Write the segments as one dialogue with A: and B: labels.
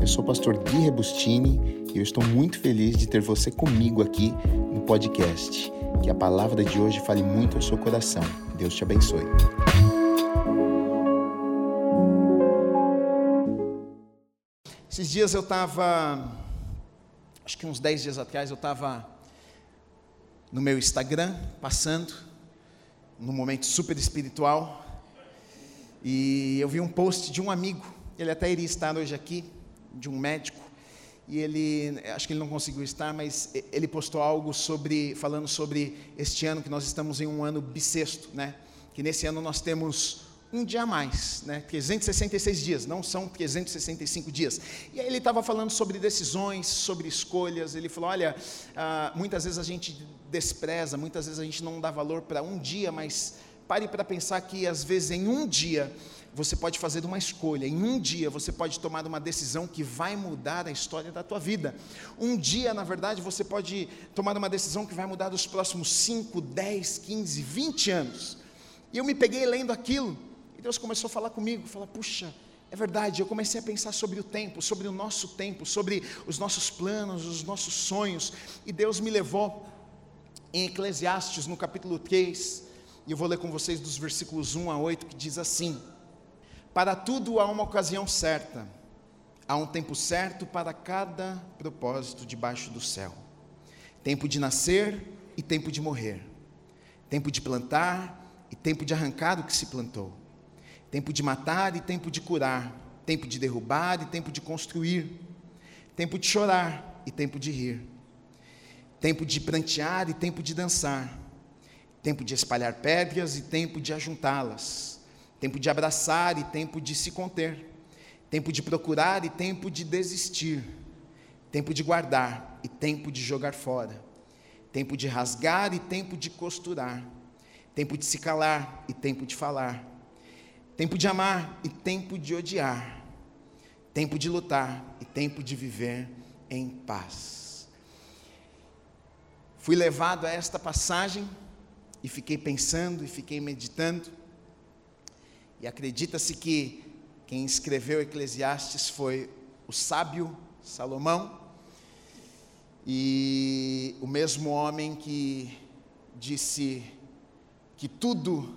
A: Eu sou o pastor Gui Rebustini e eu estou muito feliz de ter você comigo aqui no podcast. Que a palavra de hoje fale muito ao seu coração. Deus te abençoe.
B: Esses dias eu estava, acho que uns 10 dias atrás, eu estava no meu Instagram, passando, num momento super espiritual, e eu vi um post de um amigo, ele até iria estar hoje aqui, de um médico, e ele, acho que ele não conseguiu estar, mas ele postou algo sobre, falando sobre este ano, que nós estamos em um ano bissexto, né? Que nesse ano nós temos um dia a mais, né? 366 dias, não são 365 dias. E aí ele estava falando sobre decisões, sobre escolhas. Ele falou: olha, ah, muitas vezes a gente despreza, muitas vezes a gente não dá valor para um dia, mas pare para pensar que às vezes em um dia você pode fazer uma escolha, em um dia você pode tomar uma decisão que vai mudar a história da tua vida. Um dia, na verdade, você pode tomar uma decisão que vai mudar os próximos 5, 10, 15, 20 anos. E eu me peguei lendo aquilo, e Deus começou a falar comigo, falar, puxa, é verdade, eu comecei a pensar sobre o tempo, sobre o nosso tempo, sobre os nossos planos, os nossos sonhos, e Deus me levou em Eclesiastes, no capítulo 3, e eu vou ler com vocês dos versículos 1 a 8, que diz assim: Para tudo há uma ocasião certa, há um tempo certo para cada propósito debaixo do céu: tempo de nascer e tempo de morrer, tempo de plantar e tempo de arrancar o que se plantou. Tempo de matar e tempo de curar, tempo de derrubar e tempo de construir, tempo de chorar e tempo de rir, tempo de prantear e tempo de dançar, tempo de espalhar pedras e tempo de ajuntá-las, tempo de abraçar e tempo de se conter, tempo de procurar e tempo de desistir, tempo de guardar e tempo de jogar fora, tempo de rasgar e tempo de costurar, tempo de se calar e tempo de falar. Tempo de amar e tempo de odiar, tempo de lutar e tempo de viver em paz. Fui levado a esta passagem e fiquei pensando e fiquei meditando, e acredita-se que quem escreveu Eclesiastes foi o sábio Salomão, e o mesmo homem que disse que tudo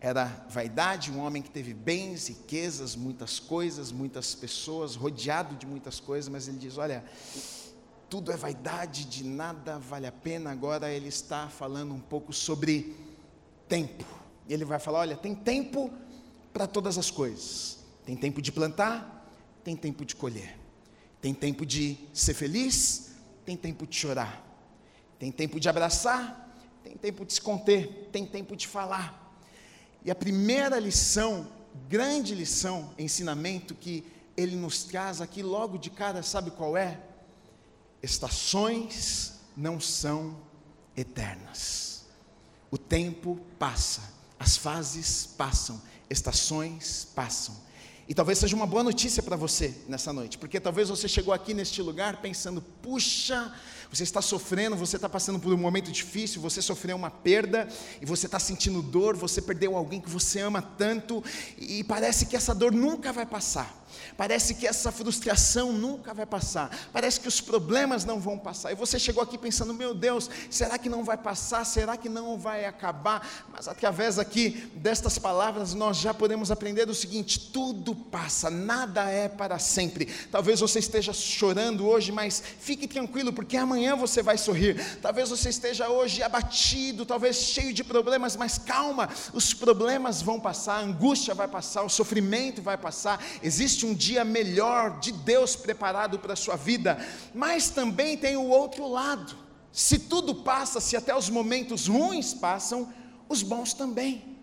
B: era vaidade, um homem que teve bens, riquezas, muitas coisas, muitas pessoas, rodeado de muitas coisas, mas ele diz: Olha, tudo é vaidade, de nada vale a pena. Agora ele está falando um pouco sobre tempo. Ele vai falar: Olha, tem tempo para todas as coisas. Tem tempo de plantar, tem tempo de colher. Tem tempo de ser feliz, tem tempo de chorar. Tem tempo de abraçar, tem tempo de se conter, tem tempo de falar e a primeira lição, grande lição, ensinamento que ele nos traz aqui logo de cara, sabe qual é? Estações não são eternas. O tempo passa, as fases passam, estações passam. E talvez seja uma boa notícia para você nessa noite, porque talvez você chegou aqui neste lugar pensando: puxa, você está sofrendo, você está passando por um momento difícil, você sofreu uma perda e você está sentindo dor, você perdeu alguém que você ama tanto e parece que essa dor nunca vai passar. Parece que essa frustração nunca vai passar. Parece que os problemas não vão passar. E você chegou aqui pensando: meu Deus, será que não vai passar? Será que não vai acabar? Mas através aqui destas palavras, nós já podemos aprender o seguinte: tudo passa, nada é para sempre. Talvez você esteja chorando hoje, mas fique tranquilo, porque amanhã você vai sorrir. Talvez você esteja hoje abatido, talvez cheio de problemas, mas calma, os problemas vão passar, a angústia vai passar, o sofrimento vai passar. Existe um dia melhor de Deus preparado para a sua vida, mas também tem o outro lado. Se tudo passa, se até os momentos ruins passam, os bons também.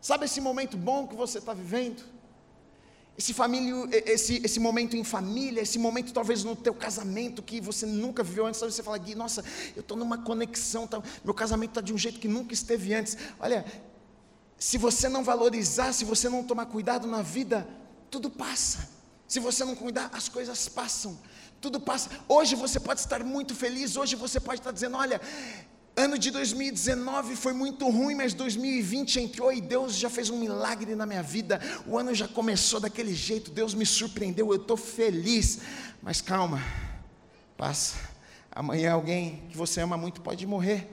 B: Sabe esse momento bom que você está vivendo? Esse, esse, esse momento em família, esse momento talvez no teu casamento que você nunca viveu antes, talvez você fala, Gui, nossa, eu estou numa conexão, tá, meu casamento está de um jeito que nunca esteve antes. Olha, se você não valorizar, se você não tomar cuidado na vida, tudo passa. Se você não cuidar, as coisas passam. Tudo passa. Hoje você pode estar muito feliz, hoje você pode estar dizendo: olha, Ano de 2019 foi muito ruim, mas 2020 entrou e Deus já fez um milagre na minha vida. O ano já começou daquele jeito, Deus me surpreendeu, eu estou feliz. Mas calma, passa. Amanhã alguém que você ama muito pode morrer.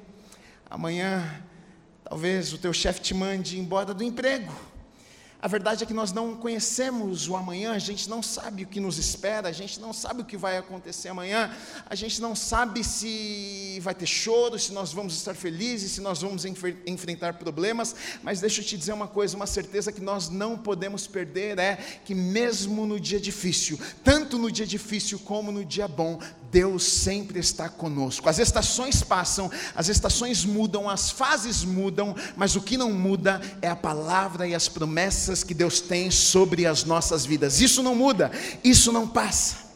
B: Amanhã talvez o teu chefe te mande embora do emprego. A verdade é que nós não conhecemos o amanhã, a gente não sabe o que nos espera, a gente não sabe o que vai acontecer amanhã, a gente não sabe se vai ter choro, se nós vamos estar felizes, se nós vamos enfrentar problemas, mas deixa eu te dizer uma coisa: uma certeza que nós não podemos perder é que, mesmo no dia difícil, tanto no dia difícil como no dia bom, Deus sempre está conosco. As estações passam, as estações mudam, as fases mudam, mas o que não muda é a palavra e as promessas que Deus tem sobre as nossas vidas. Isso não muda, isso não passa.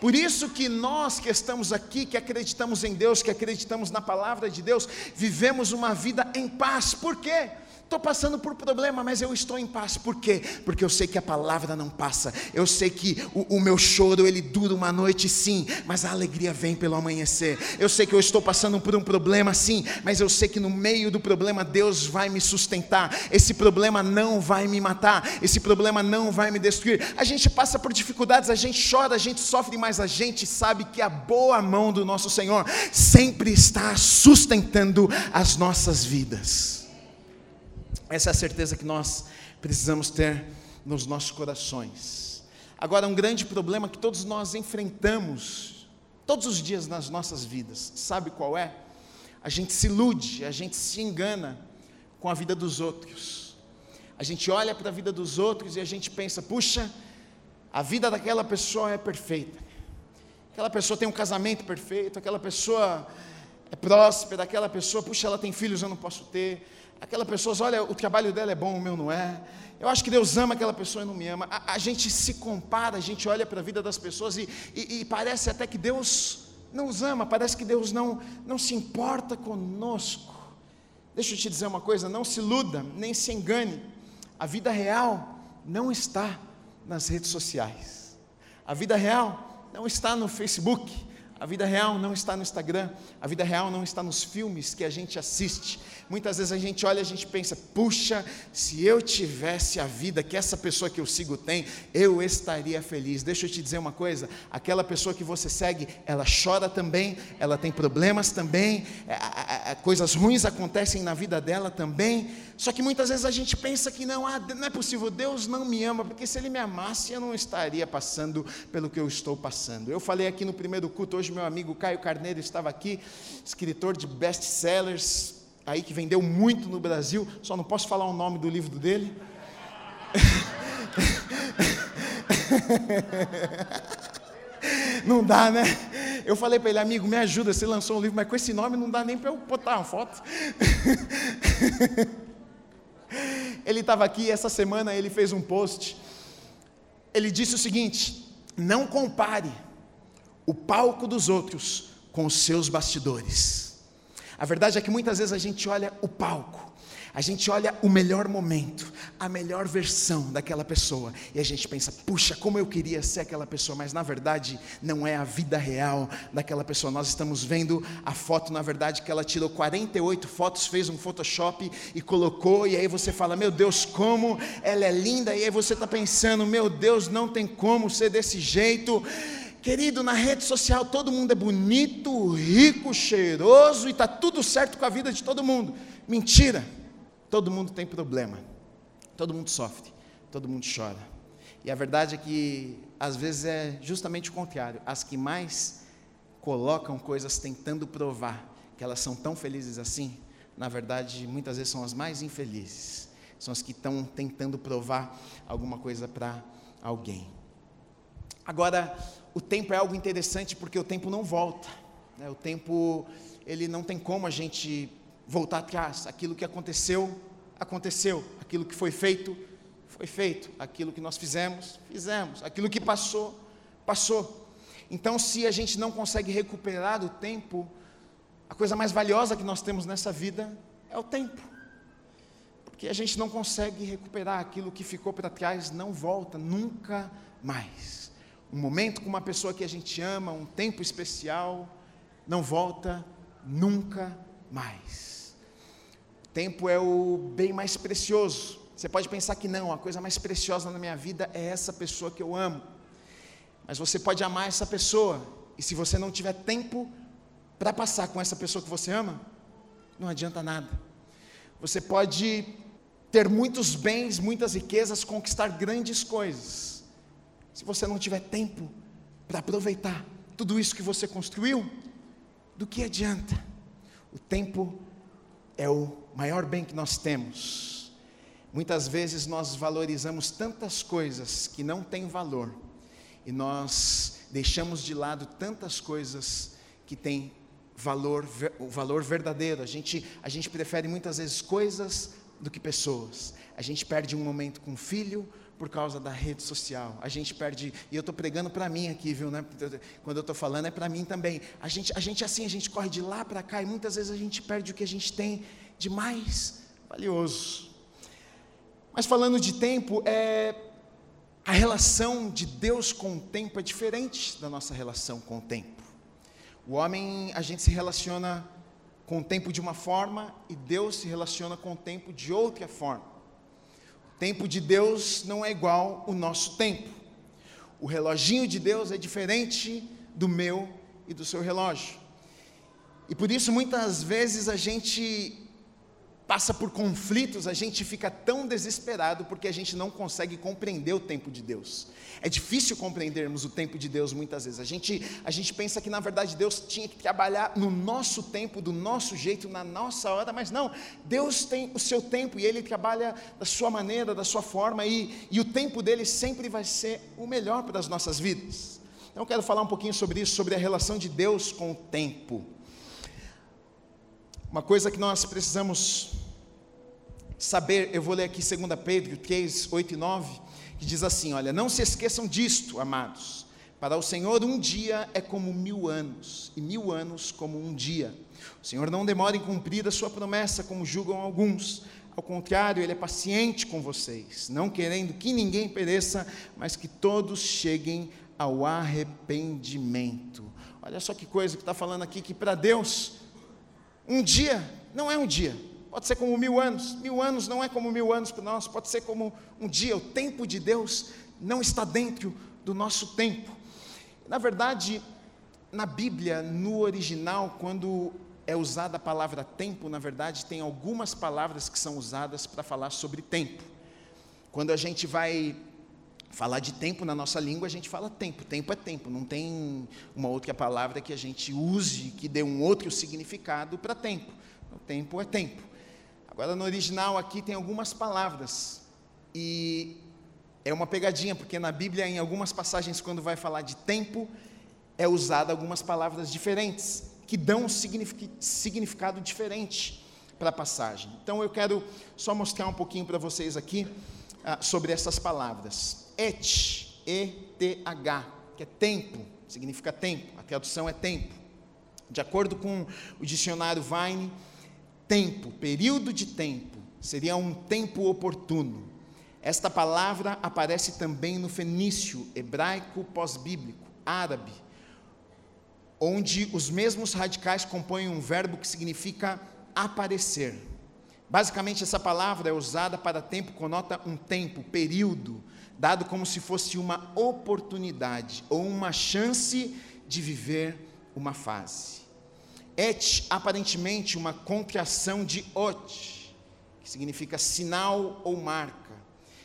B: Por isso que nós que estamos aqui, que acreditamos em Deus, que acreditamos na palavra de Deus, vivemos uma vida em paz. Por quê? Estou passando por problema, mas eu estou em paz. Por quê? Porque eu sei que a palavra não passa. Eu sei que o, o, meu choro ele dura uma noite, sim, mas a alegria vem pelo amanhecer. Eu sei que eu estou passando por um problema, sim, mas eu sei que no meio do problema Deus vai me sustentar. Esse problema não vai me matar. Esse problema não vai me destruir. A gente passa por dificuldades, a gente chora, a gente sofre, mas a gente sabe que a boa mão do nosso Senhor sempre está sustentando as nossas vidas. Essa é a certeza que nós precisamos ter nos nossos corações. Agora, um grande problema que todos nós enfrentamos todos os dias nas nossas vidas, sabe qual é? A gente se ilude, a gente se engana com a vida dos outros. A gente olha para a vida dos outros e a gente pensa: puxa, a vida daquela pessoa é perfeita. Aquela pessoa tem um casamento perfeito, aquela pessoa é próspera, aquela pessoa, puxa, ela tem filhos, eu não posso ter aquela pessoa, olha, o trabalho dela é bom, o meu não é. Eu acho que Deus ama aquela pessoa e não me ama. A, a gente se compara, a gente olha para a vida das pessoas e, e, e, parece até que Deus não os ama, parece que Deus não, não se importa conosco. Deixa eu te dizer uma coisa: não se iluda, nem se engane. A vida real não está nas redes sociais. A vida real não está no Facebook. A vida real não está no Instagram, a vida real não está nos filmes que a gente assiste. Muitas vezes a gente olha a gente pensa: puxa, se eu tivesse a vida que essa pessoa que eu sigo tem, eu estaria feliz. Deixa eu te dizer uma coisa: aquela pessoa que você segue, ela chora também, ela tem problemas também, é, coisas ruins acontecem na vida dela também. Só que muitas vezes a gente pensa que não, ah, não é possível, Deus não me ama, porque se Ele me amasse, eu não estaria passando pelo que eu estou passando. Eu falei aqui no primeiro culto, hoje meu amigo Caio Carneiro estava aqui, escritor de best-sellers, aí que vendeu muito no Brasil, só não posso falar o nome do livro dele. Não dá, né? Eu falei para ele, amigo, me ajuda, você lançou um livro, mas com esse nome não dá nem para eu botar uma foto. Ele estava aqui essa semana, ele fez um post. Ele disse o seguinte: não compare o palco dos outros com os seus bastidores. A verdade é que muitas vezes a gente olha o palco, a gente olha o melhor momento, a melhor versão daquela pessoa, e a gente pensa, puxa, como eu queria ser aquela pessoa, mas na verdade não é a vida real daquela pessoa. Nós estamos vendo a foto, na verdade, que ela tirou 48 fotos, fez um Photoshop e colocou, e aí você fala, meu Deus, como ela é linda, e aí você está pensando, meu Deus, não tem como ser desse jeito. Querido, na rede social todo mundo é bonito, rico, cheiroso e está tudo certo com a vida de todo mundo. Mentira! Todo mundo tem problema, todo mundo sofre, todo mundo chora. E a verdade é que às vezes é justamente o contrário. As que mais colocam coisas tentando provar que elas são tão felizes assim, na verdade, muitas vezes são as mais infelizes. São as que estão tentando provar alguma coisa para alguém. Agora, o tempo é algo interessante porque o tempo não volta. Né? O tempo, ele não tem como a gente voltar atrás. Aquilo que aconteceu, aconteceu. Aquilo que foi feito, foi feito. Aquilo que nós fizemos, fizemos. Aquilo que passou, passou. Então, se a gente não consegue recuperar o tempo, a coisa mais valiosa que nós temos nessa vida é o tempo. Porque a gente não consegue recuperar aquilo que ficou para trás, não volta nunca mais. Um momento com uma pessoa que a gente ama, um tempo especial, não volta nunca mais. Tempo é o bem mais precioso. Você pode pensar que não, a coisa mais preciosa na minha vida é essa pessoa que eu amo. Mas você pode amar essa pessoa, e se você não tiver tempo para passar com essa pessoa que você ama, não adianta nada. Você pode ter muitos bens, muitas riquezas, conquistar grandes coisas. Se você não tiver tempo para aproveitar tudo isso que você construiu, do que adianta? O tempo é o maior bem que nós temos. Muitas vezes nós valorizamos tantas coisas que não têm valor e nós deixamos de lado tantas coisas que têm valor, o valor verdadeiro. A gente, a gente prefere muitas vezes coisas do que pessoas. A gente perde um momento com o filho por causa da rede social. A gente perde, e eu estou pregando para mim aqui, viu? Né? Quando eu estou falando é para mim também. A gente, a gente assim, a gente corre de lá para cá e muitas vezes a gente perde o que a gente tem de mais valioso. Mas falando de tempo, é, a relação de Deus com o tempo é diferente da nossa relação com o tempo. O homem, a gente se relaciona com o tempo de uma forma e Deus se relaciona com o tempo de outra forma. Tempo de Deus não é igual o nosso tempo. O reloginho de Deus é diferente do meu e do seu relógio. E por isso muitas vezes a gente passa por conflitos, a gente fica tão desesperado porque a gente não consegue compreender o tempo de Deus. É difícil compreendermos o tempo de Deus muitas vezes. A gente, a gente pensa que na verdade Deus tinha que trabalhar no nosso tempo, do nosso jeito, na nossa hora, mas não. Deus tem o seu tempo e Ele trabalha da sua maneira, da sua forma e, e o tempo dele sempre vai ser o melhor para as nossas vidas. Então eu quero falar um pouquinho sobre isso, sobre a relação de Deus com o tempo. Uma coisa que nós precisamos saber, eu vou ler aqui 2 Pedro 3, 8 e 9, que diz assim: Olha, não se esqueçam disto, amados. Para o Senhor, um dia é como mil anos, e mil anos como um dia. O Senhor não demora em cumprir a sua promessa, como julgam alguns. Ao contrário, Ele é paciente com vocês, não querendo que ninguém pereça, mas que todos cheguem ao arrependimento. Olha só que coisa que está falando aqui, que para Deus um dia não é um dia, pode ser como mil anos. Mil anos não é como mil anos para nós, pode ser como um dia. O tempo de Deus não está dentro do nosso tempo. Na verdade, na Bíblia, no original, quando é usada a palavra tempo, na verdade, tem algumas palavras que são usadas para falar sobre tempo. Quando a gente vai falar de tempo na nossa língua, a gente fala tempo. Tempo é tempo, não tem uma outra palavra que a gente use que dê um outro significado para tempo. O tempo é tempo. Agora, no original aqui tem algumas palavras e é uma pegadinha, porque na Bíblia, em algumas passagens, quando vai falar de tempo, é usada algumas palavras diferentes que dão um significado diferente para a passagem. Então, eu quero só mostrar um pouquinho para vocês aqui ah, sobre essas palavras et, E-T-H, que é tempo, significa tempo, a tradução é tempo. De acordo com o dicionário Vine, tempo, período de tempo, seria um tempo oportuno. Esta palavra aparece também no fenício, hebraico pós-bíblico, árabe, onde os mesmos radicais compõem um verbo que significa aparecer. Basicamente, essa palavra é usada para tempo, conota um tempo, período, dado como se fosse uma oportunidade ou uma chance de viver uma fase. Et, aparentemente, uma contração de ot, que significa sinal ou marca,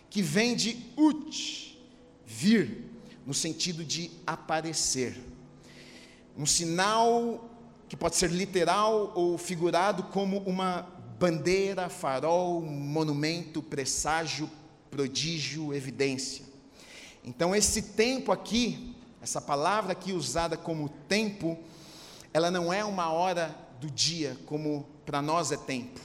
B: que vem de ut, vir, no sentido de aparecer. Um sinal que pode ser literal ou figurado como uma bandeira, farol, monumento, presságio, prodígio, evidência. Então, esse tempo aqui, essa palavra aqui usada como tempo, ela não é uma hora do dia, como para nós é tempo.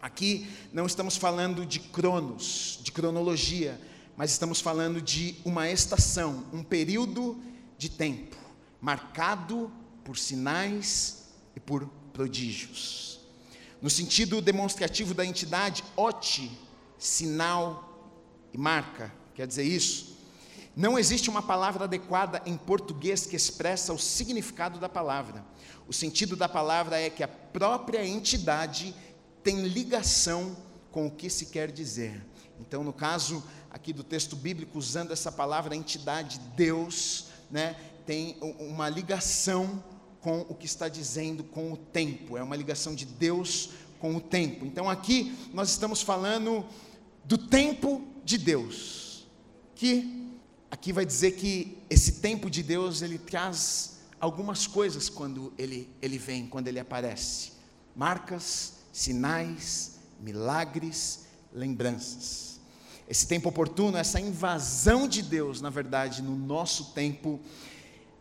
B: Aqui não estamos falando de cronos, de cronologia, mas estamos falando de uma estação, um período de tempo, marcado por sinais e por prodígios. No sentido demonstrativo da entidade, oti sinal e marca, quer dizer isso, Não existe uma palavra adequada em português que expressa o significado da palavra. O sentido da palavra é que a própria entidade tem ligação com o que se quer dizer. Então, no caso aqui do texto bíblico, usando essa palavra, a entidade Deus, né, tem uma ligação com o que está dizendo com o tempo, é uma ligação de Deus com o tempo. Então, aqui nós estamos falando do tempo de Deus, que aqui vai dizer que esse tempo de Deus ele traz algumas coisas quando ele, ele vem, quando ele aparece: marcas, sinais, milagres, lembranças. Esse tempo oportuno, essa invasão de Deus, na verdade, no nosso tempo,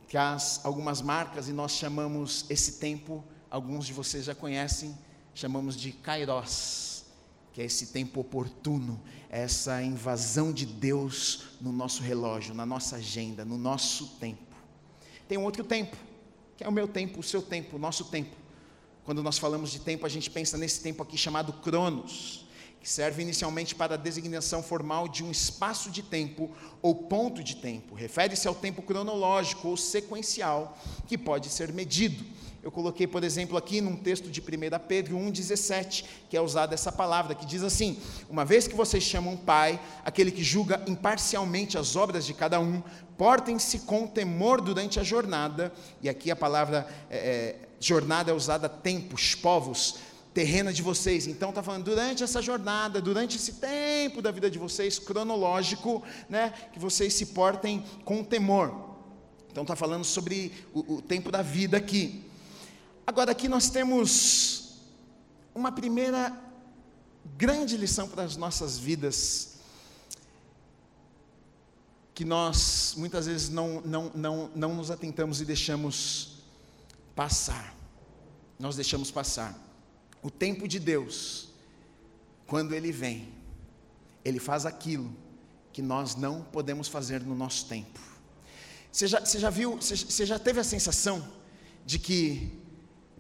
B: traz algumas marcas e nós chamamos esse tempo, alguns de vocês já conhecem, chamamos de Kairos, que é esse tempo oportuno, essa invasão de Deus no nosso relógio, na nossa agenda, no nosso tempo. Tem um outro tempo, que é o meu tempo, o seu tempo, o nosso tempo. Quando nós falamos de tempo, a gente pensa nesse tempo aqui chamado Cronos, que serve inicialmente para a designação formal de um espaço de tempo ou ponto de tempo. Refere-se ao tempo cronológico ou sequencial que pode ser medido. Eu coloquei, por exemplo, aqui num texto de 1 Pedro 1,17, que é usada essa palavra, que diz assim: Uma vez que vocês chamam Pai, aquele que julga imparcialmente as obras de cada um, portem-se com temor durante a jornada, e aqui a palavra é, é, jornada é usada tempos, povos, terrena de vocês. Então está falando durante essa jornada, durante esse tempo da vida de vocês, cronológico, né, que vocês se portem com temor. Então está falando sobre o, o tempo da vida aqui. Agora, aqui nós temos uma primeira grande lição para as nossas vidas, que nós muitas vezes não, não, não, não nos atentamos e deixamos passar. Nós deixamos passar. O tempo de Deus, quando Ele vem, Ele faz aquilo que nós não podemos fazer no nosso tempo. Você já, você já viu, você, você já teve a sensação de que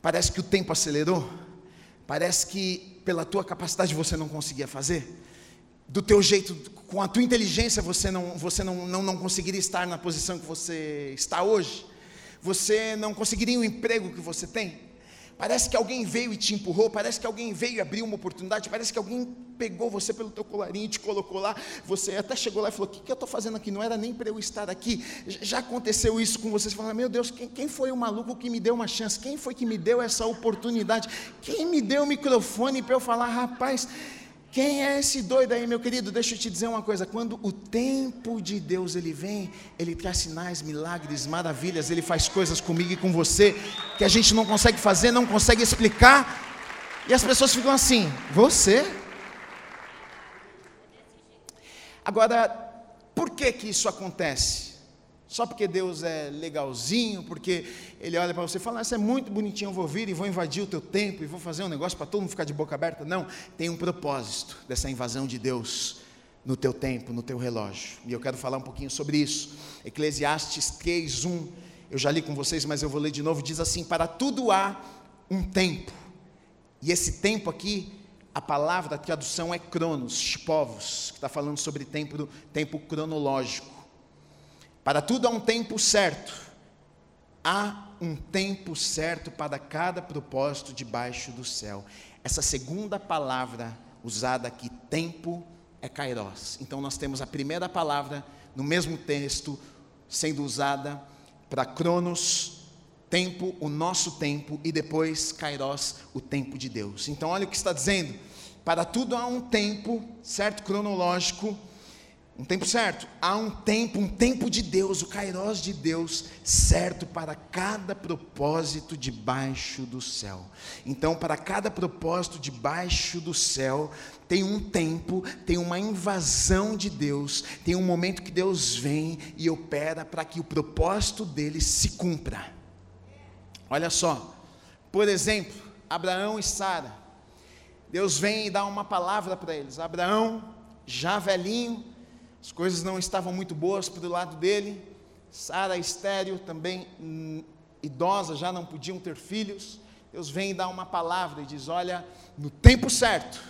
B: Parece que o tempo acelerou. Parece que pela tua capacidade você não conseguia fazer. Do teu jeito, com a tua inteligência, você não, você não, não, não conseguiria estar na posição que você está hoje. Você não conseguiria o emprego que você tem. Parece que alguém veio e te empurrou, parece que alguém veio e abriu uma oportunidade, parece que alguém pegou você pelo teu colarinho te colocou lá. Você até chegou lá e falou: O que, que eu estou fazendo aqui? Não era nem para eu estar aqui. Já aconteceu isso com você? Você fala: Meu Deus, quem, quem foi o maluco que me deu uma chance? Quem foi que me deu essa oportunidade? Quem me deu o microfone para eu falar, rapaz? Quem é esse doido aí, meu querido? Deixa eu te dizer uma coisa: quando o tempo de Deus ele vem, ele traz sinais, milagres, maravilhas, ele faz coisas comigo e com você que a gente não consegue fazer, não consegue explicar, e as pessoas ficam assim: você? Agora, por que que isso acontece? Só porque Deus é legalzinho, porque Ele olha para você e fala: ah, Isso é muito bonitinho, eu vou vir e vou invadir o teu tempo e vou fazer um negócio para todo mundo ficar de boca aberta. Não, tem um propósito dessa invasão de Deus no teu tempo, no teu relógio. E eu quero falar um pouquinho sobre isso. Eclesiastes 3, 1. Eu já li com vocês, mas eu vou ler de novo. Diz assim: Para tudo há um tempo. E esse tempo aqui, a palavra, a tradução é cronos, povos, que está falando sobre tempo, tempo cronológico. Para tudo há um tempo certo. Há um tempo certo para cada propósito debaixo do céu. Essa segunda palavra usada aqui, tempo, é kairos. Então nós temos a primeira palavra no mesmo texto sendo usada para cronos, tempo, o nosso tempo, e depois kairos, o tempo de Deus. Então olha o que está dizendo. Para tudo há um tempo, certo, cronológico, um tempo certo. Há um tempo, um tempo de Deus, o Kairos de Deus, certo para cada propósito debaixo do céu. Então, para cada propósito debaixo do céu, tem um tempo, tem uma invasão de Deus, tem um momento que Deus vem e opera para que o propósito dele se cumpra. Olha só, por exemplo, Abraão e Sara. Deus vem e dá uma palavra para eles. Abraão, já velhinho, as coisas não estavam muito boas para o lado dele. Sara estéreo, também hum, idosa, já não podiam ter filhos. Deus vem e dá uma palavra e diz: Olha, no tempo certo,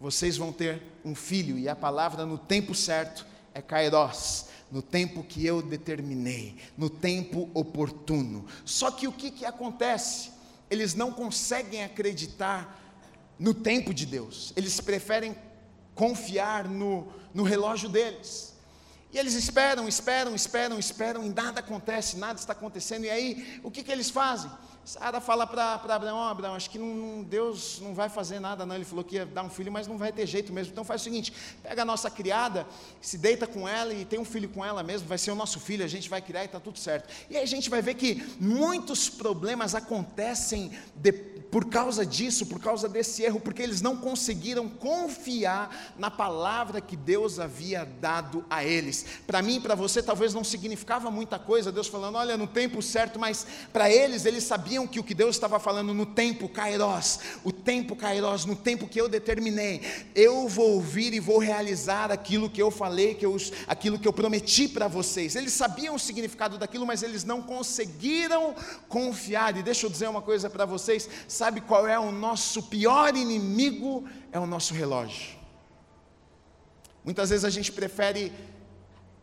B: vocês vão ter um filho. E a palavra no tempo certo é Kairos. no tempo que eu determinei, no tempo oportuno. Só que o que, que acontece? Eles não conseguem acreditar no tempo de Deus, eles preferem confiar no, no relógio deles. E eles esperam, esperam, esperam, esperam, e nada acontece, nada está acontecendo. E aí, o que, que eles fazem? Sara fala para Abraão, oh, Abraão, acho que não, Deus não vai fazer nada não, ele falou que ia dar um filho, mas não vai ter jeito mesmo, então faz o seguinte, pega a nossa criada, se deita com ela e tem um filho com ela mesmo, vai ser o nosso filho, a gente vai criar e está tudo certo, e aí a gente vai ver que muitos problemas acontecem depois, por causa disso, por causa desse erro, porque eles não conseguiram confiar na palavra que Deus havia dado a eles. Para mim para você, talvez não significava muita coisa, Deus falando, olha, no tempo certo, mas para eles, eles sabiam que o que Deus estava falando no tempo Kairos, o tempo Kairos, no tempo que eu determinei, eu vou ouvir e vou realizar aquilo que eu falei, que eu, aquilo que eu prometi para vocês. Eles sabiam o significado daquilo, mas eles não conseguiram confiar. E deixa eu dizer uma coisa para vocês Sabe qual é o nosso pior inimigo? É o nosso relógio. Muitas vezes a gente prefere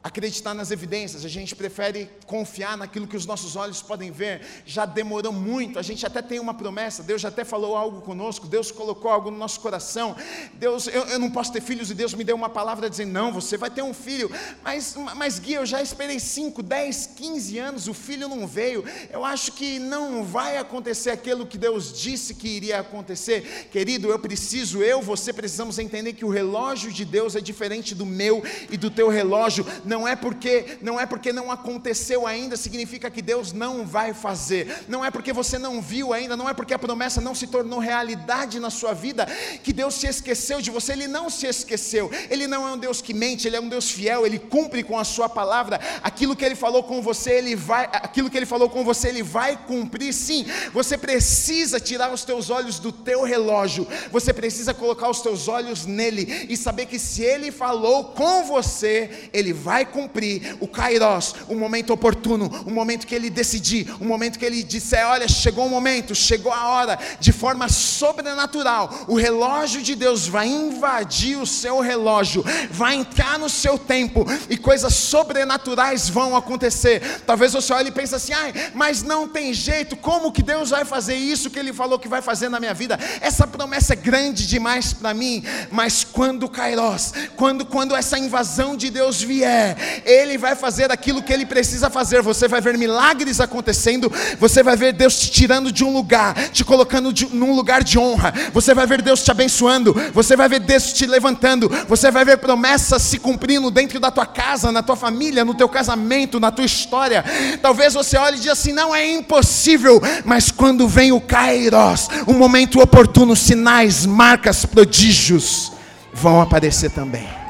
B: acreditar nas evidências, a gente prefere confiar naquilo que os nossos olhos podem ver. Já demorou muito, a gente até tem uma promessa, Deus já até falou algo conosco, Deus colocou algo no nosso coração. Deus, eu, eu não posso ter filhos e Deus me deu uma palavra dizendo: não, você vai ter um filho. Mas, mas Gui, eu já esperei 5, 10, 15 anos, o filho não veio. Eu acho que não vai acontecer aquilo que Deus disse que iria acontecer. Querido, eu preciso, eu, você precisamos entender que o relógio de Deus é diferente do meu e do teu relógio. Não não é porque não é porque não aconteceu ainda significa que Deus não vai fazer. Não é porque você não viu ainda, não é porque a promessa não se tornou realidade na sua vida que Deus se esqueceu de você. Ele não se esqueceu. Ele não é um Deus que mente, ele é um Deus fiel, ele cumpre com a sua palavra. Aquilo que ele falou com você, ele vai, aquilo que ele falou com você, ele vai cumprir sim. Você precisa tirar os teus olhos do teu relógio. Você precisa colocar os teus olhos nele e saber que se ele falou com você, ele vai cumprir o kairos, o momento oportuno, o momento que ele decidir, o momento que ele disser: olha, chegou o momento, chegou a hora, de forma sobrenatural, o relógio de Deus vai invadir o seu relógio, vai entrar no seu tempo e coisas sobrenaturais vão acontecer. Talvez você olhe e pense assim: ai, mas não tem jeito, como que Deus vai fazer isso que ele falou que vai fazer na minha vida? Essa promessa é grande demais para mim, mas quando o kairos, quando, quando essa invasão de Deus vier, ele vai fazer aquilo que Ele precisa fazer. Você vai ver milagres acontecendo, você vai ver Deus te tirando de um lugar, te colocando de, num lugar de honra, você vai ver Deus te abençoando, você vai ver Deus te levantando, você vai ver promessas se cumprindo dentro da tua casa, na tua família, no teu casamento, na tua história. Talvez você olhe e diga assim: não é impossível, mas quando vem o Kairos, o momento oportuno, sinais, marcas, prodígios vão aparecer também.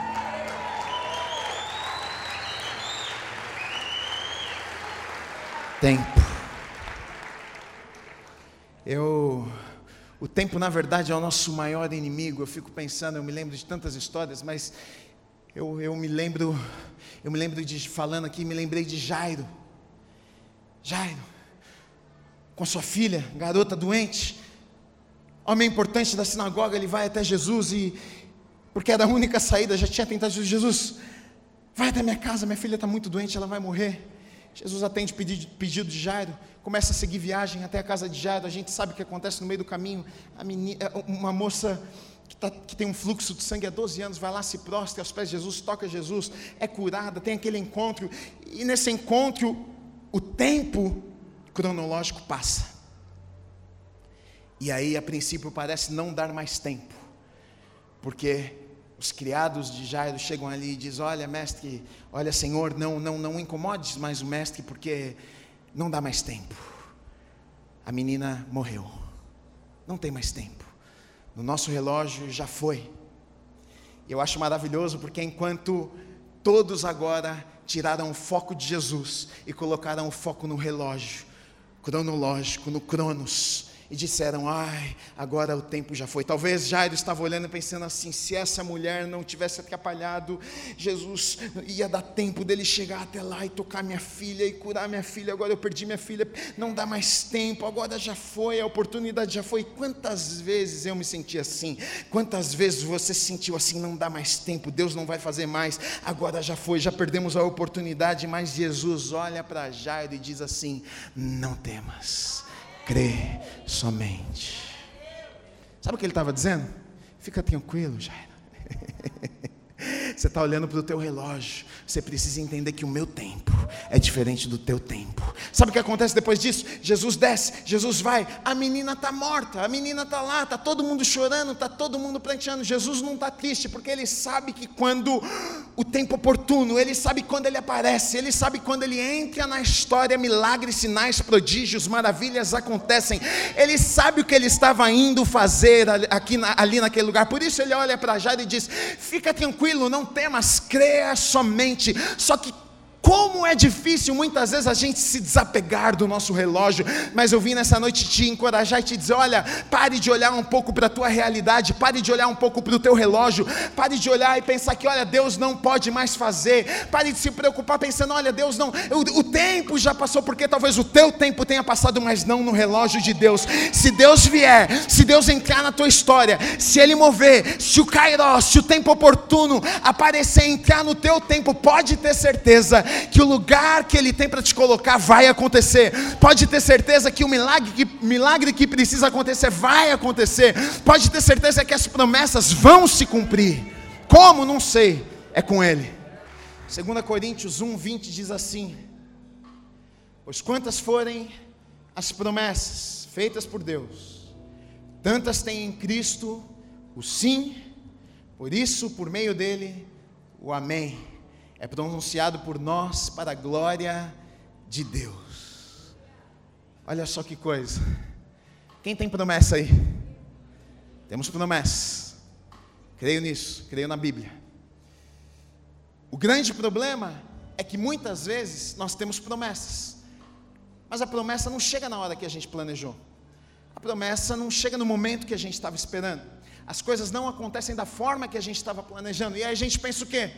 B: Tempo. Eu, o tempo, na verdade, é o nosso maior inimigo. Eu fico pensando, eu me lembro de tantas histórias, mas eu, eu me lembro, eu me lembro de falando aqui, me lembrei de Jairo. Jairo, com sua filha, garota doente, homem importante da sinagoga, ele vai até Jesus e, porque era a única saída, já tinha tentado Jesus, vai até minha casa, minha filha está muito doente, ela vai morrer. Jesus atende pedido, pedido de Jairo, começa a seguir viagem até a casa de Jairo. A gente sabe o que acontece no meio do caminho. Menina, é, uma moça que, tá, que, tem um fluxo de sangue há 12 anos vai lá, se prostra aos pés de Jesus, toca Jesus, é curada, tem aquele encontro. E nesse encontro, o tempo cronológico passa. E aí, a princípio, parece não dar mais tempo, porque os criados de Jairo chegam ali e dizem: Olha, mestre, olha, Senhor, não, não, não incomodes mais o mestre, porque não dá mais tempo. A menina morreu, não tem mais tempo. No nosso relógio já foi. Eu acho maravilhoso porque enquanto todos agora tiraram o foco de Jesus e colocaram o foco no relógio cronológico, no Cronos, e disseram: Ai, agora o tempo já foi. Talvez Jairo estava olhando e pensando assim: se essa mulher não tivesse atrapalhado, Jesus ia dar tempo dele chegar até lá e tocar minha filha e curar minha filha. Agora eu perdi minha filha, não dá mais tempo, agora já foi, a oportunidade já foi. Quantas vezes eu me senti assim? Quantas vezes você se sentiu assim? Não dá mais tempo, Deus não vai fazer mais, agora já foi, já perdemos a oportunidade. Mas Jesus olha para Jairo e diz assim: Não temas crê somente. Sabe o que ele estava dizendo? Fica tranquilo, Jairo. Você está olhando para o teu relógio. Você precisa entender que o meu tempo é diferente do teu tempo. Sabe o que acontece depois disso? Jesus desce, Jesus vai, a menina está morta, a menina está lá, está todo mundo chorando, está todo mundo planteando. Jesus não está triste, porque ele sabe que quando o tempo oportuno, ele sabe quando ele aparece, ele sabe quando ele entra na história, milagres, sinais, prodígios, maravilhas acontecem. Ele sabe o que ele estava indo fazer aqui, ali naquele lugar. Por isso ele olha para Jairo e diz: Fica tranquilo, não temas, creia somente. Só que como é difícil muitas vezes a gente se desapegar do nosso relógio, mas eu vim nessa noite te encorajar e te dizer: olha, pare de olhar um pouco para a tua realidade, pare de olhar um pouco para o teu relógio, pare de olhar e pensar que, olha, Deus não pode mais fazer, pare de se preocupar pensando: olha, Deus não, o, o tempo já passou, porque talvez o teu tempo tenha passado, mas não no relógio de Deus. Se Deus vier, se Deus entrar na tua história, se Ele mover, se o Kairos, se o tempo oportuno aparecer, entrar no teu tempo, pode ter certeza que o lugar que Ele tem para te colocar vai acontecer. Pode ter certeza que o milagre que, milagre que precisa acontecer vai acontecer. Pode ter certeza que as promessas vão se cumprir. Como? Não sei. É com Ele. 2 Coríntios 1, 20 diz assim: Pois quantas forem as promessas feitas por Deus, tantas tem em Cristo o sim, por isso, por meio dele, o amém é pronunciado por nós para a glória de Deus. Olha só que coisa. Quem tem promessa aí? Temos promessas. Creio nisso, creio na Bíblia. O grande problema é que muitas vezes nós temos promessas, mas a promessa não chega na hora que a gente planejou. A promessa não chega no momento que a gente estava esperando. As coisas não acontecem da forma que a gente estava planejando. E aí a gente pensa o quê?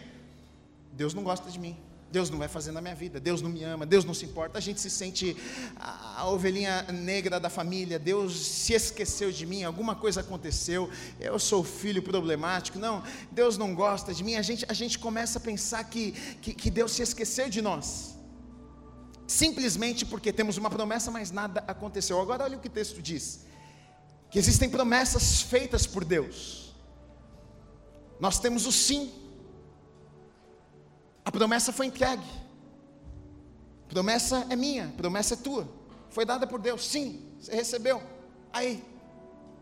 B: Deus não gosta de mim. Deus não vai fazer na minha vida, Deus não me ama, Deus não se importa. A gente se sente a, ovelhinha negra da família, Deus se esqueceu de mim, alguma coisa aconteceu, eu sou filho problemático. Não, Deus não gosta de mim. A gente, a gente começa a pensar que, que, que Deus se esqueceu de nós, simplesmente porque temos uma promessa, mas nada aconteceu. Agora, olha o que o texto diz: que existem promessas feitas por Deus, nós temos o sim a promessa foi entregue. A promessa é minha, a promessa é tua. Foi dada por Deus, sim, você recebeu. Aí,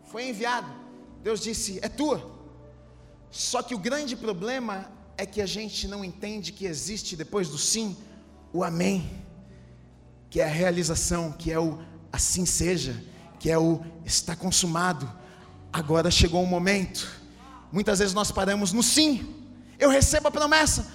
B: foi enviado. Deus disse: é tua. Só que o grande problema é que a gente não entende que existe depois do sim o amém, que é a realização, que é o assim seja, que é o está consumado. Agora chegou o momento. Muitas vezes nós paramos no sim. Eu recebo a promessa,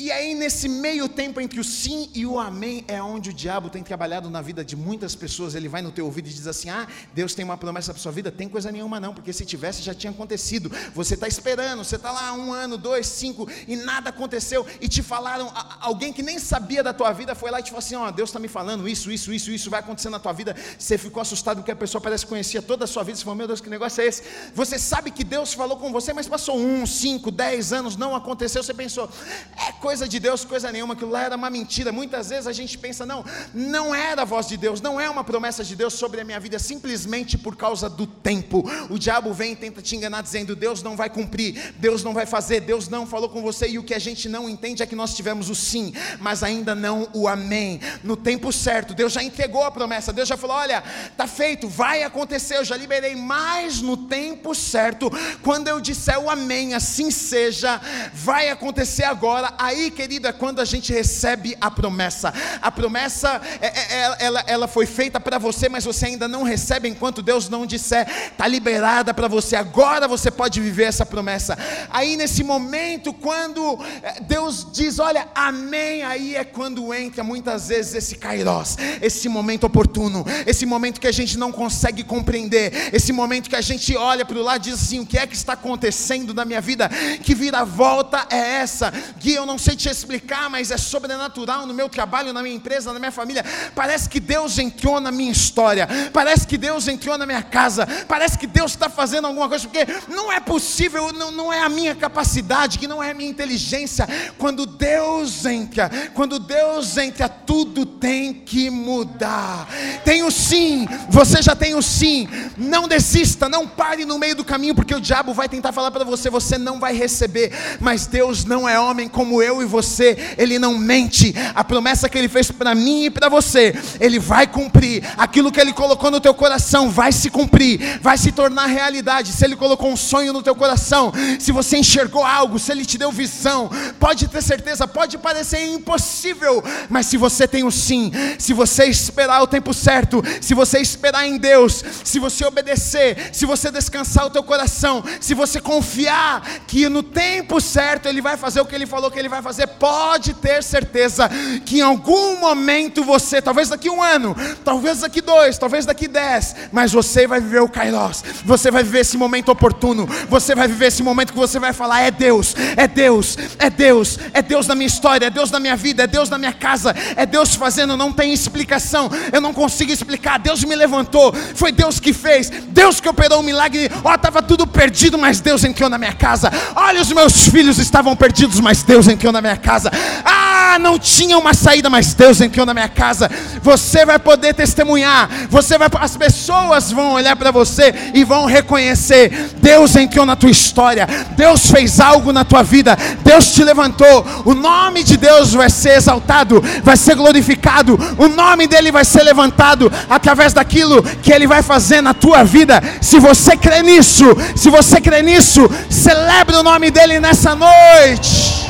B: e aí, nesse meio tempo entre o sim e o amém, é onde o diabo tem trabalhado na vida de muitas pessoas. Ele vai no teu ouvido e diz assim: Ah, Deus tem uma promessa para sua vida? Tem coisa nenhuma, não, porque se tivesse já tinha acontecido. Você está esperando, você está lá um ano, dois, cinco, e nada aconteceu. E te falaram, alguém que nem sabia da tua vida foi lá e te falou assim: Ó, oh, Deus está me falando isso, isso, isso, isso vai acontecer na tua vida. Você ficou assustado porque a pessoa parece que conhecia toda a sua vida. Você falou: Meu Deus, que negócio é esse? Você sabe que Deus falou com você, mas passou um, cinco, dez anos, não aconteceu. Você pensou: É coisa de Deus, coisa nenhuma, aquilo lá era uma mentira. Muitas vezes a gente pensa, não, não era a voz de Deus, não é uma promessa de Deus sobre a minha vida, simplesmente por causa do tempo. O diabo vem e tenta te enganar dizendo: Deus não vai cumprir, Deus não vai fazer, Deus não falou com você. E o que a gente não entende é que nós tivemos o sim, mas ainda não o amém. No tempo certo, Deus já entregou a promessa, Deus já falou: olha, está feito, vai acontecer, eu já liberei, mas no tempo certo, quando eu disser o amém, assim seja, vai acontecer agora. Aí aí, querido, é quando a gente recebe a promessa. A promessa, é, é, é ela, ela foi feita para você, mas você ainda não recebe enquanto Deus não disser. Está liberada para você. Agora você pode viver essa promessa. Aí nesse momento, quando Deus diz, olha, amém, aí é quando entra muitas vezes esse kairós, esse momento oportuno, esse momento que a gente não consegue compreender, esse momento que a gente olha para o lado e diz assim: o que é que está acontecendo na minha vida? Que vira-volta é essa? Gui, eu não sei te explicar, mas é sobrenatural no meu trabalho, na minha empresa, na minha família. Parece que Deus entrou na minha história, parece que Deus entrou na minha casa, parece que Deus está fazendo alguma coisa, porque não é possível, não, não é a minha capacidade, que não é a minha inteligência. Quando Deus entra, quando Deus entra, tudo tem que mudar. Tem o sim, você já tem o sim. Não desista, não pare no meio do caminho, porque o diabo vai tentar falar para você, você não vai receber. Mas Deus não é homem como eu e você, ele não mente. A promessa que ele fez para mim e para você, ele vai cumprir. Aquilo que ele colocou no teu coração vai se cumprir, vai se tornar realidade. Se ele colocou um sonho no teu coração, se você enxergou algo, se ele te deu visão, pode ter certeza, pode parecer impossível, mas se você tem o sim, se você esperar o tempo certo, se você esperar em Deus, se você obedecer, se você descansar o teu coração, se você confiar que no tempo certo ele vai fazer o que ele falou que ele vai fazer, pode ter certeza que em algum momento você, talvez daqui um ano, talvez daqui dois, talvez daqui dez, mas você vai viver o Kairos, você vai viver esse momento oportuno, você vai viver esse momento que você vai falar: é Deus, é Deus, é Deus, é Deus na minha história, é Deus na minha vida, é Deus na minha casa, é Deus fazendo, não tem explicação, eu não consigo explicar. Deus me levantou, foi Deus que fez, Deus que operou o um milagre. Ó, oh, estava tudo perdido, mas Deus entrou na minha casa. Olha, os meus filhos estavam perdidos, mas Deus entrou na minha casa. Ah, não tinha uma saída, mas Deus entrou na minha casa. Você vai poder testemunhar, você vai, as pessoas vão olhar para você e vão reconhecer: Deus entrou na tua história, Deus fez algo na tua vida, Deus te levantou. O nome de Deus vai ser exaltado, vai ser glorificado, o nome dele vai ser levantado através daquilo que ele vai fazer na tua vida. Se você crê nisso, se você crê nisso, celebre o nome dele nessa noite.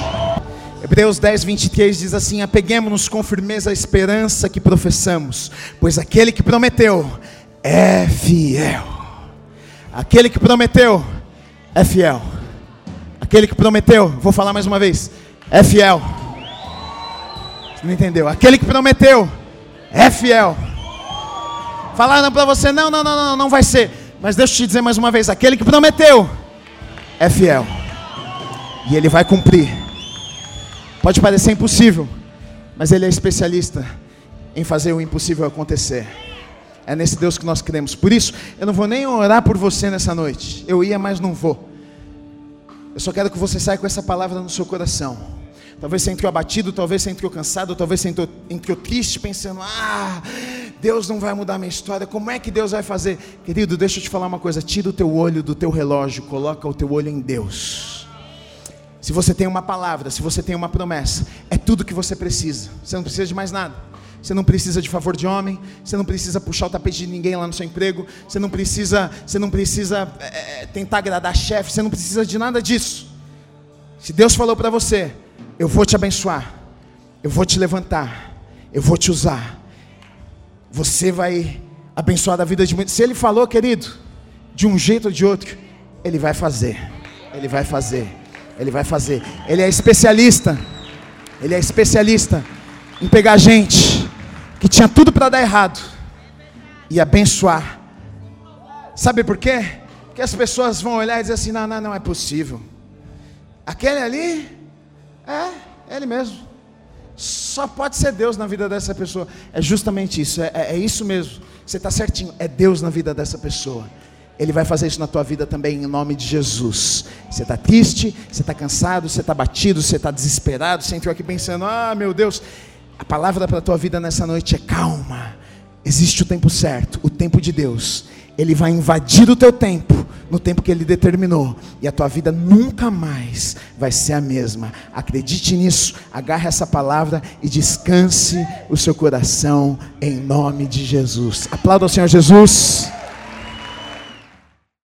B: Hebreus 10, 23 diz assim: Apeguemos-nos com firmeza à esperança que professamos, pois aquele que prometeu é fiel. Aquele que prometeu é fiel. Aquele que prometeu, vou falar mais uma vez, é fiel. Não entendeu? Aquele que prometeu é fiel. Falaram para você: não, não, não, não, não vai ser. Mas deixa eu te dizer mais uma vez: aquele que prometeu é fiel. E ele vai cumprir. Pode parecer impossível, mas ele é especialista em fazer o impossível acontecer. É nesse Deus que nós cremos. Por isso, eu não vou nem orar por você nessa noite. Eu ia, mas não vou. Eu só quero que você saia com essa palavra no seu coração. Talvez você entrou abatido, talvez você entrou cansado, talvez você entrou, entrou triste, pensando: ah, Deus não vai mudar minha história, como é que Deus vai fazer? Querido, deixa eu te falar uma coisa: tira o teu olho do teu relógio, coloca o teu olho em Deus. Se você tem uma palavra, se você tem uma promessa, é tudo que você precisa, você não precisa de mais nada. Você não precisa de favor de homem, você não precisa puxar o tapete de ninguém lá no seu emprego, você não precisa, você não precisa é, tentar agradar chefe, você não precisa de nada disso. Se Deus falou para você, eu vou te abençoar, eu vou te levantar, eu vou te usar. Você vai abençoar a vida de muitos. Se Ele falou, querido, de um jeito ou de outro, Ele vai fazer. Ele vai fazer. Ele vai fazer. Ele é especialista. Ele é especialista em pegar gente que tinha tudo para dar errado e abençoar. Sabe por quê? Porque as pessoas vão olhar e dizer assim: não, não, não é possível. Aquele ali é, ele mesmo. Só pode ser Deus na vida dessa pessoa. É justamente isso, é, é, é isso mesmo. Você está certinho, é Deus na vida dessa pessoa. Ele vai fazer isso na tua vida também em nome de Jesus. Você está triste, você está cansado, você está batido, você está desesperado, você entrou aqui pensando: ah, meu Deus. A palavra para a tua vida nessa noite é calma. Existe o tempo certo, o tempo de Deus. Ele vai invadir o teu tempo, no tempo que ele determinou, e a tua vida nunca mais vai ser a mesma. Acredite nisso, agarre essa palavra e descanse o seu coração em nome de Jesus. Aplauda ao Senhor Jesus.